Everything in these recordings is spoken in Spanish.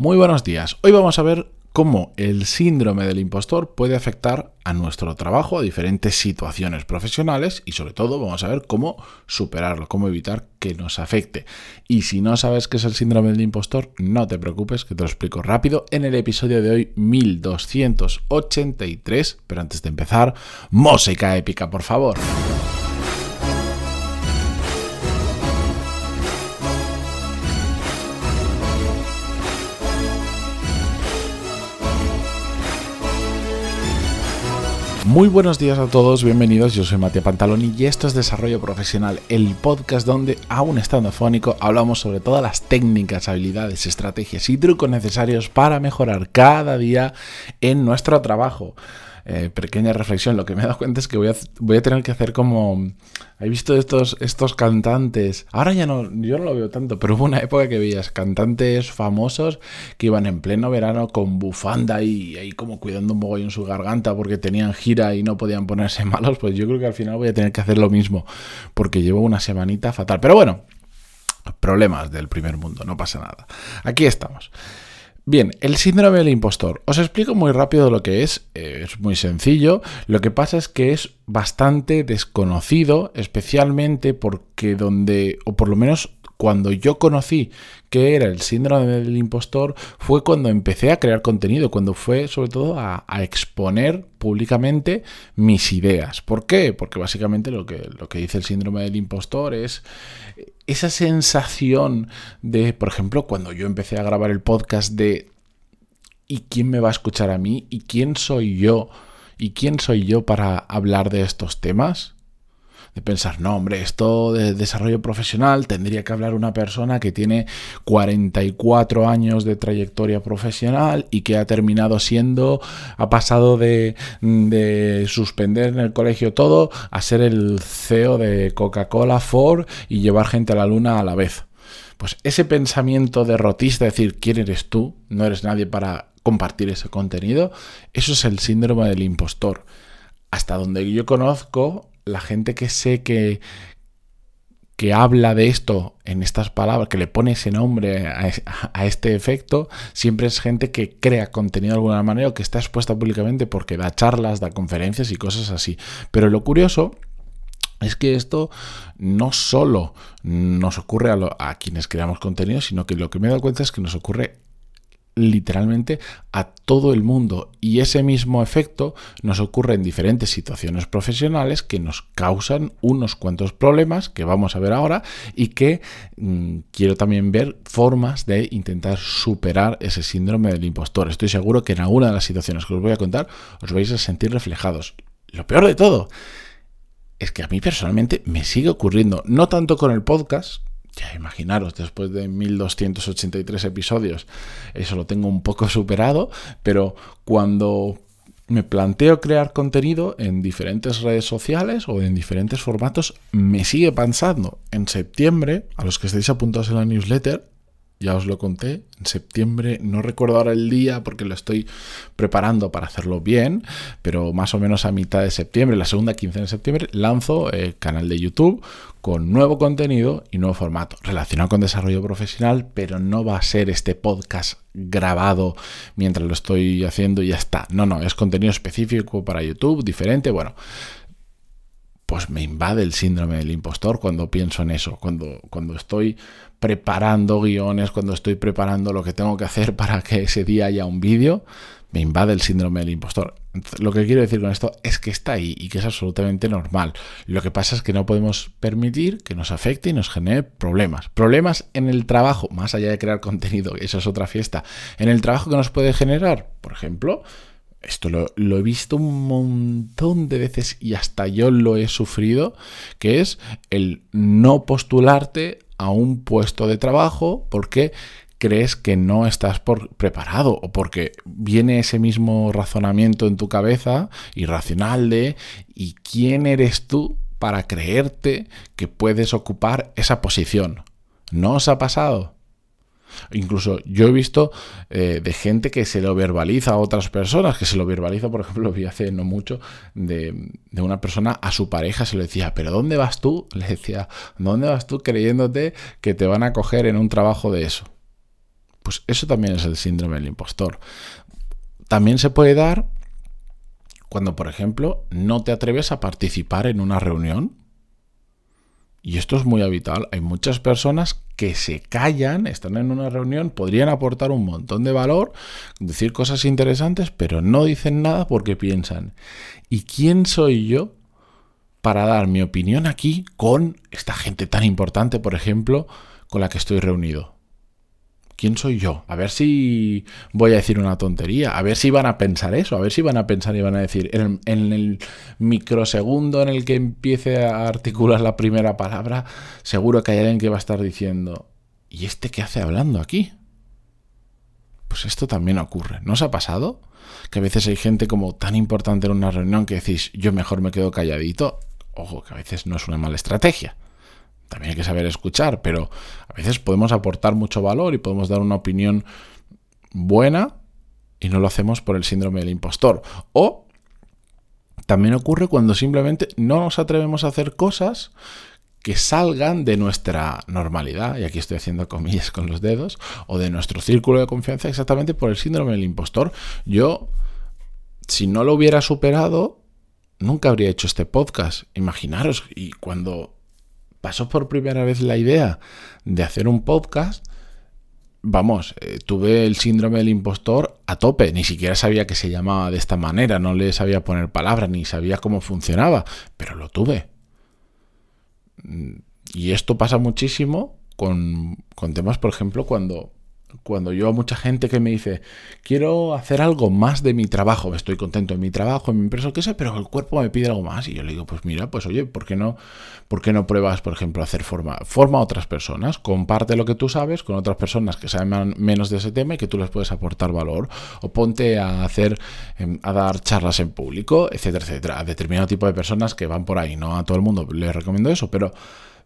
Muy buenos días. Hoy vamos a ver cómo el síndrome del impostor puede afectar a nuestro trabajo, a diferentes situaciones profesionales y sobre todo vamos a ver cómo superarlo, cómo evitar que nos afecte. Y si no sabes qué es el síndrome del impostor, no te preocupes, que te lo explico rápido en el episodio de hoy 1283. Pero antes de empezar, música épica, por favor. Muy buenos días a todos, bienvenidos, yo soy Matías Pantaloni y esto es Desarrollo Profesional, el podcast donde, aún estando fónico, hablamos sobre todas las técnicas, habilidades, estrategias y trucos necesarios para mejorar cada día en nuestro trabajo. Eh, pequeña reflexión, lo que me he dado cuenta es que voy a, tener que hacer como... He visto estos, estos cantantes, ahora ya no, yo no lo veo tanto, pero hubo una época que veías cantantes famosos que iban en pleno verano con bufanda y ahí como cuidando un mogollón su garganta porque tenían gira y no podían ponerse malos, pues yo creo que al final voy a tener que hacer lo mismo porque llevo una semanita fatal. Pero bueno, problemas del primer mundo, no pasa nada. Aquí estamos. Bien, el síndrome del impostor. Os explico muy rápido lo que es. Eh, es muy sencillo. Lo que pasa es que es bastante desconocido, especialmente porque donde, o por lo menos cuando yo conocí qué era el síndrome del impostor fue cuando empecé a crear contenido, cuando fue sobre todo a, exponer públicamente mis ideas. ¿Por qué? Porque básicamente lo que, lo que dice el síndrome del impostor es esa sensación de, por ejemplo, cuando yo empecé a grabar el podcast de ¿y quién me va a escuchar a mí? ¿Y quién soy yo? ¿Y quién soy yo para hablar de estos temas? De pensar, no, hombre, esto de desarrollo profesional tendría que hablar una persona que tiene 44 años de trayectoria profesional y que ha terminado siendo, ha pasado de, de suspender en el colegio todo a ser el CEO de Coca-Cola, Ford y llevar gente a la luna a la vez. Pues ese pensamiento derrotista, decir, ¿quién eres tú? No eres nadie para compartir ese contenido, eso es el síndrome del impostor. Hasta donde yo conozco, la gente que sé que, que habla de esto en estas palabras, que le pone ese nombre a, este efecto, siempre es gente que crea contenido de alguna manera o que está expuesta públicamente porque da charlas, da conferencias y cosas así. Pero lo curioso es que esto no solo nos ocurre a, a quienes creamos contenido, sino que lo que me he dado cuenta es que nos ocurre literalmente a todo el mundo y ese mismo efecto nos ocurre en diferentes situaciones profesionales que nos causan unos cuantos problemas que vamos a ver ahora y que mm, quiero también ver formas de intentar superar ese síndrome del impostor. Estoy seguro que en alguna de las situaciones que os voy a contar os vais a sentir reflejados. Lo peor de todo es que a mí personalmente me sigue ocurriendo, no tanto con el podcast, ya imaginaros, después de 1283 episodios, eso lo tengo un poco superado, pero cuando me planteo crear contenido en diferentes redes sociales o en diferentes formatos, me sigue pensando. En septiembre, a los que estéis apuntados en la newsletter, ya os lo conté, en septiembre, no recuerdo ahora el día porque lo estoy preparando para hacerlo bien, pero más o menos a mitad de septiembre, la segunda quincena de septiembre, lanzo el canal de YouTube con nuevo contenido y nuevo formato relacionado con desarrollo profesional, pero no va a ser este podcast grabado mientras lo estoy haciendo y ya está. No, no, es contenido específico para YouTube, diferente, bueno pues me invade el síndrome del impostor cuando pienso en eso, cuando, cuando estoy preparando guiones, cuando estoy preparando lo que tengo que hacer para que ese día haya un vídeo, me invade el síndrome del impostor. Lo que quiero decir con esto es que está ahí y que es absolutamente normal. Lo que pasa es que no podemos permitir que nos afecte y nos genere problemas. Problemas en el trabajo, más allá de crear contenido, eso es otra fiesta. En el trabajo que nos puede generar, por ejemplo, esto lo, he visto un montón de veces y hasta yo lo he sufrido, que es el no postularte a un puesto de trabajo porque crees que no estás por preparado o porque viene ese mismo razonamiento en tu cabeza irracional de ¿y quién eres tú para creerte que puedes ocupar esa posición? ¿No os ha pasado? Incluso yo he visto eh, de gente que se lo verbaliza a otras personas, que se lo verbaliza, por ejemplo, vi hace no mucho, de, de, una persona a su pareja se lo decía, pero ¿dónde vas tú? Le decía, ¿dónde vas tú creyéndote que te van a coger en un trabajo de eso? Pues eso también es el síndrome del impostor. También se puede dar cuando, por ejemplo, no te atreves a participar en una reunión. Y esto es muy habitual. Hay muchas personas que se callan, están en una reunión, podrían aportar un montón de valor, decir cosas interesantes, pero no dicen nada porque piensan, ¿y quién soy yo para dar mi opinión aquí con esta gente tan importante, por ejemplo, con la que estoy reunido? ¿Quién soy yo? A ver si voy a decir una tontería, a ver si van a pensar eso, a ver si van a pensar y van a decir, en el, microsegundo en el que empiece a articular la primera palabra, seguro que hay alguien que va a estar diciendo, ¿y este qué hace hablando aquí? Pues esto también ocurre. ¿No os ha pasado? Que a veces hay gente como tan importante en una reunión que decís, yo mejor me quedo calladito. Ojo, que a veces no es una mala estrategia también hay que saber escuchar, pero a veces podemos aportar mucho valor y podemos dar una opinión buena y no lo hacemos por el síndrome del impostor. O también ocurre cuando simplemente no nos atrevemos a hacer cosas que salgan de nuestra normalidad, y aquí estoy haciendo comillas con los dedos, o de nuestro círculo de confianza exactamente por el síndrome del impostor. Yo, si no lo hubiera superado, nunca habría hecho este podcast. Imaginaros, y cuando pasó por primera vez la idea de hacer un podcast, vamos, eh, tuve el síndrome del impostor a tope, ni siquiera sabía que se llamaba de esta manera, no le sabía poner palabras, ni sabía cómo funcionaba, pero lo tuve. Y esto pasa muchísimo con, con temas, por ejemplo, cuando cuando yo a mucha gente que me dice, quiero hacer algo más de mi trabajo, estoy contento en mi trabajo, en mi empresa, qué sé, pero el cuerpo me pide algo más. Y yo le digo, pues mira, pues oye, ¿por qué no, por qué no pruebas, por ejemplo, hacer forma, forma a otras personas? Comparte lo que tú sabes con otras personas que saben menos de ese tema y que tú les puedes aportar valor. O ponte a hacer, em, a dar charlas en público, etcétera, etcétera. A determinado tipo de personas que van por ahí. No a todo el mundo les recomiendo eso, pero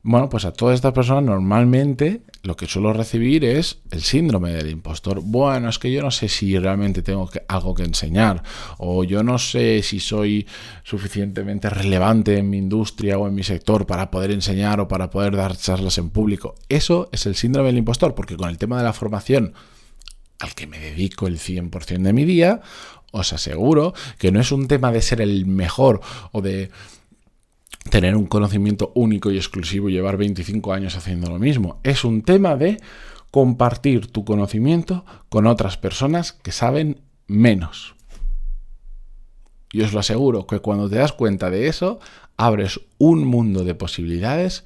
bueno, pues a todas estas personas normalmente lo que suelo recibir es el síndrome del impostor. Bueno, es que yo no sé si realmente tengo algo que enseñar o yo no sé si soy suficientemente relevante en mi industria o en mi sector para poder enseñar o para poder dar charlas en público. Eso es el síndrome del impostor, porque con el tema de la formación al que me dedico el 100% de mi día, os aseguro que no es un tema de ser el mejor o de tener un conocimiento único y exclusivo y llevar 25 años haciendo lo mismo. Es un tema de compartir tu conocimiento con otras personas que saben menos. Y os lo aseguro que cuando te das cuenta de eso, abres un mundo de posibilidades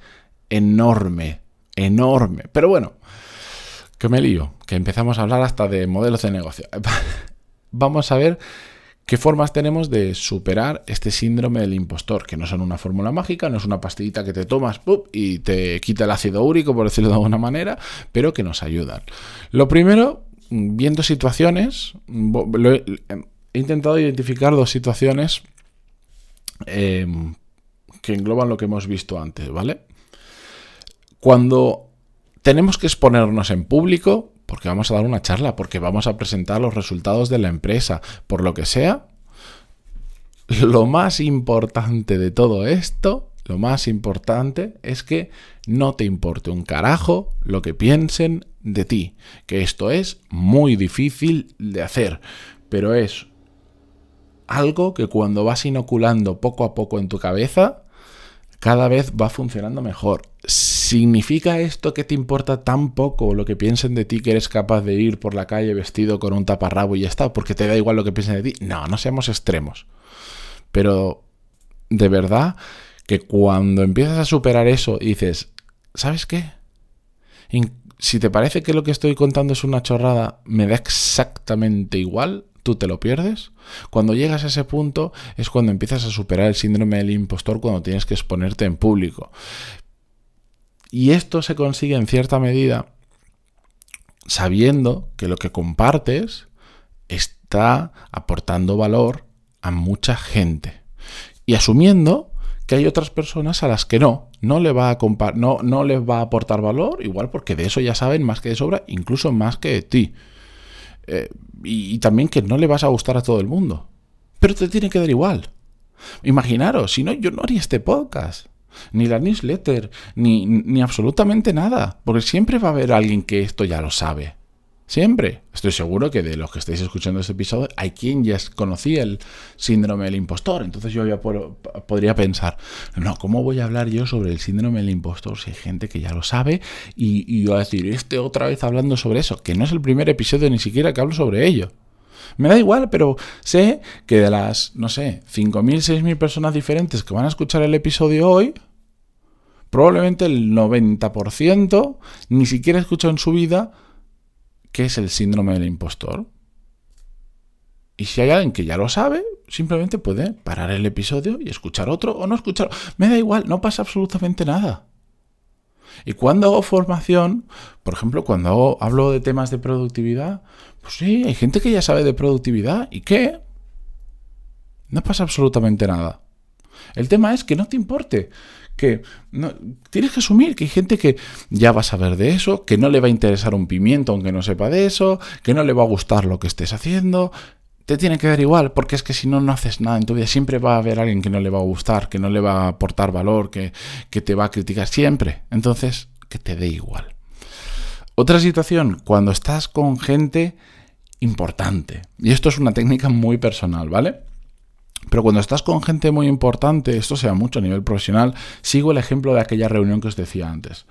enorme, enorme. Pero bueno, que me lío, que empezamos a hablar hasta de modelos de negocio. Vamos a ver ¿Qué formas tenemos de superar este síndrome del impostor? Que no son una fórmula mágica, no es una pastillita que te tomas y te quita el ácido úrico, por decirlo de alguna manera, pero que nos ayudan. Lo primero, viendo situaciones, he, intentado identificar dos situaciones em, que engloban lo que hemos visto antes, ¿vale? Cuando tenemos que exponernos en público, porque vamos a dar una charla, porque vamos a presentar los resultados de la empresa, por lo que sea, lo más importante de todo esto, lo más importante es que no te importe un carajo lo que piensen de ti, que esto es muy difícil de hacer, pero es algo que cuando vas inoculando poco a poco en tu cabeza, cada vez va funcionando mejor. ¿Significa esto que te importa tan poco lo que piensen de ti que eres capaz de ir por la calle vestido con un taparrabo y ya está? Porque te da igual lo que piensen de ti. No, no seamos extremos. Pero de verdad que cuando empiezas a superar eso y dices, ¿sabes qué? Si te parece que lo que estoy contando es una chorrada, me da exactamente igual, tú te lo pierdes. Cuando llegas a ese punto es cuando empiezas a superar el síndrome del impostor cuando tienes que exponerte en público. Y esto se consigue en cierta medida sabiendo que lo que compartes está aportando valor a mucha gente. Y asumiendo que hay otras personas a las que no, no, le va a no, no les va a aportar valor, igual porque de eso ya saben más que de sobra, incluso más que de ti. Eh, y, también que no le vas a gustar a todo el mundo. Pero te tiene que dar igual. Imaginaros, si no, yo no haría este podcast. Ni la newsletter, ni, ni absolutamente nada. Porque siempre va a haber alguien que esto ya lo sabe. Siempre. Estoy seguro que de los que estáis escuchando este episodio hay quien ya conocía el síndrome del impostor. Entonces yo ya podría pensar, no, ¿cómo voy a hablar yo sobre el síndrome del impostor si hay gente que ya lo sabe? Y, y a decir, este otra vez hablando sobre eso, que no es el primer episodio ni siquiera que hablo sobre ello. Me da igual, pero sé que de las, no sé, 5.000, 6.000 personas diferentes que van a escuchar el episodio hoy, probablemente el 90% ni siquiera escuchado en su vida qué es el síndrome del impostor. Y si hay alguien que ya lo sabe, simplemente puede parar el episodio y escuchar otro o no escuchar. Me da igual, no pasa absolutamente nada. Y cuando hago formación, por ejemplo, cuando hablo de temas de productividad, pues sí, hay gente que ya sabe de productividad. ¿Y qué? No pasa absolutamente nada. El tema es que no te importe, que no, tienes que asumir que hay gente que ya va a saber de eso, que no le va a interesar un pimiento aunque no sepa de eso, que no le va a gustar lo que estés haciendo. Te tiene que dar igual, porque es que si no, no haces nada en tu vida. Siempre va a haber alguien que no le va a gustar, que no le va a aportar valor, que, que te va a criticar siempre. Entonces, que te dé igual. Otra situación, cuando estás con gente importante. Y esto es una técnica muy personal, ¿vale? Pero cuando estás con gente muy importante, esto sea mucho a nivel profesional, sigo el ejemplo de aquella reunión que os decía antes.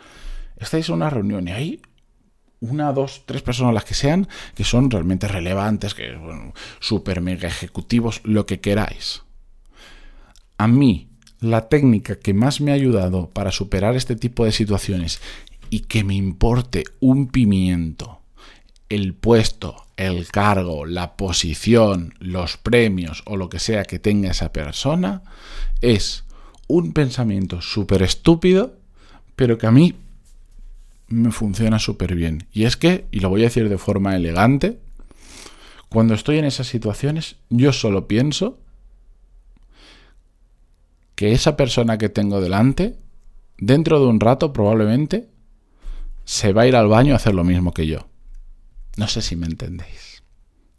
Estáis en una reunión y hay una, dos, tres personas, las que sean, que son realmente relevantes, que bueno, super mega ejecutivos, lo que queráis. A mí, la técnica que más me ha ayudado para superar este tipo de situaciones y que me importe un pimiento el puesto, el cargo, la posición, los premios o lo que sea que tenga esa persona es un pensamiento súper estúpido, pero que a mí me funciona súper bien. Y es que, y lo voy a decir de forma elegante, cuando estoy en esas situaciones, yo solo pienso que esa persona que tengo delante, dentro de un rato probablemente, se va a ir al baño a hacer lo mismo que yo. No sé si me entendéis.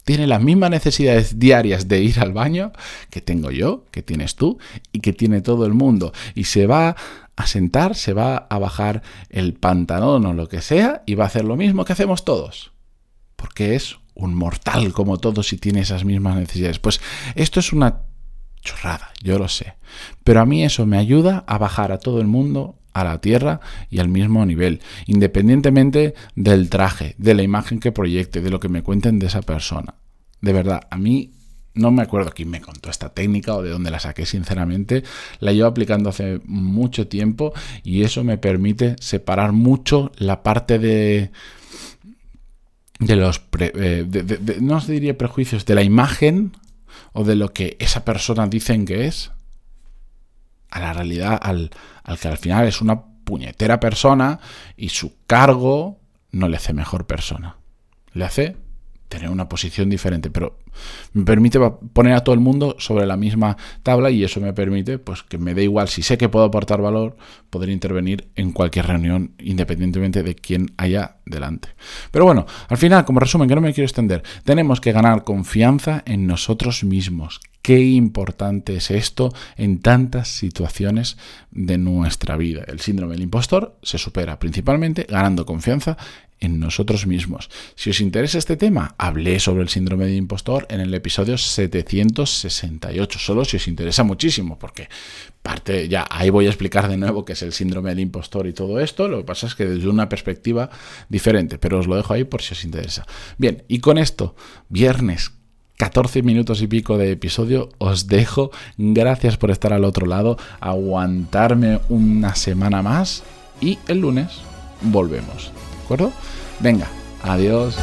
Tiene las mismas necesidades diarias de ir al baño que tengo yo, que tienes tú y que tiene todo el mundo. Y se va a sentar, se va a bajar el pantalón o lo que sea y va a hacer lo mismo que hacemos todos. Porque es un mortal como todos y tiene esas mismas necesidades. Pues esto es una chorrada, yo lo sé. Pero a mí eso me ayuda a bajar a todo el mundo a la Tierra y al mismo nivel, independientemente del traje, de la imagen que proyecte, de lo que me cuenten de esa persona. De verdad, a mí no me acuerdo quién me contó esta técnica o de dónde la saqué, sinceramente. La llevo aplicando hace mucho tiempo y eso me permite separar mucho la parte de de los eh, no os diría prejuicios de la imagen o de lo que esa persona dicen que es a la realidad, al, al que al final es una puñetera persona y su cargo no le hace mejor persona. Le hace tener una posición diferente, pero me permite poner a todo el mundo sobre la misma tabla y eso me permite pues que me dé igual si sé que puedo aportar valor, poder intervenir en cualquier reunión independientemente de quién haya delante. Pero bueno, al final, como resumen, que no me quiero extender, tenemos que ganar confianza en nosotros mismos. Qué importante es esto en tantas situaciones de nuestra vida. El síndrome del impostor se supera principalmente ganando confianza en nosotros mismos. Si os interesa este tema, hablé sobre el síndrome de impostor en el episodio 768, solo si os interesa muchísimo, porque parte ya ahí voy a explicar de nuevo qué es el síndrome del impostor y todo esto, lo que pasa es que desde una perspectiva diferente, pero os lo dejo ahí por si os interesa. Bien, y con esto, viernes 14 minutos y pico de episodio. Os dejo. Gracias por estar al otro lado, aguantarme una semana más y el lunes volvemos acuerdo? Venga, adiós.